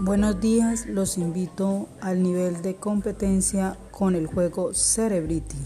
Buenos días, los invito al nivel de competencia con el juego Cerebrity.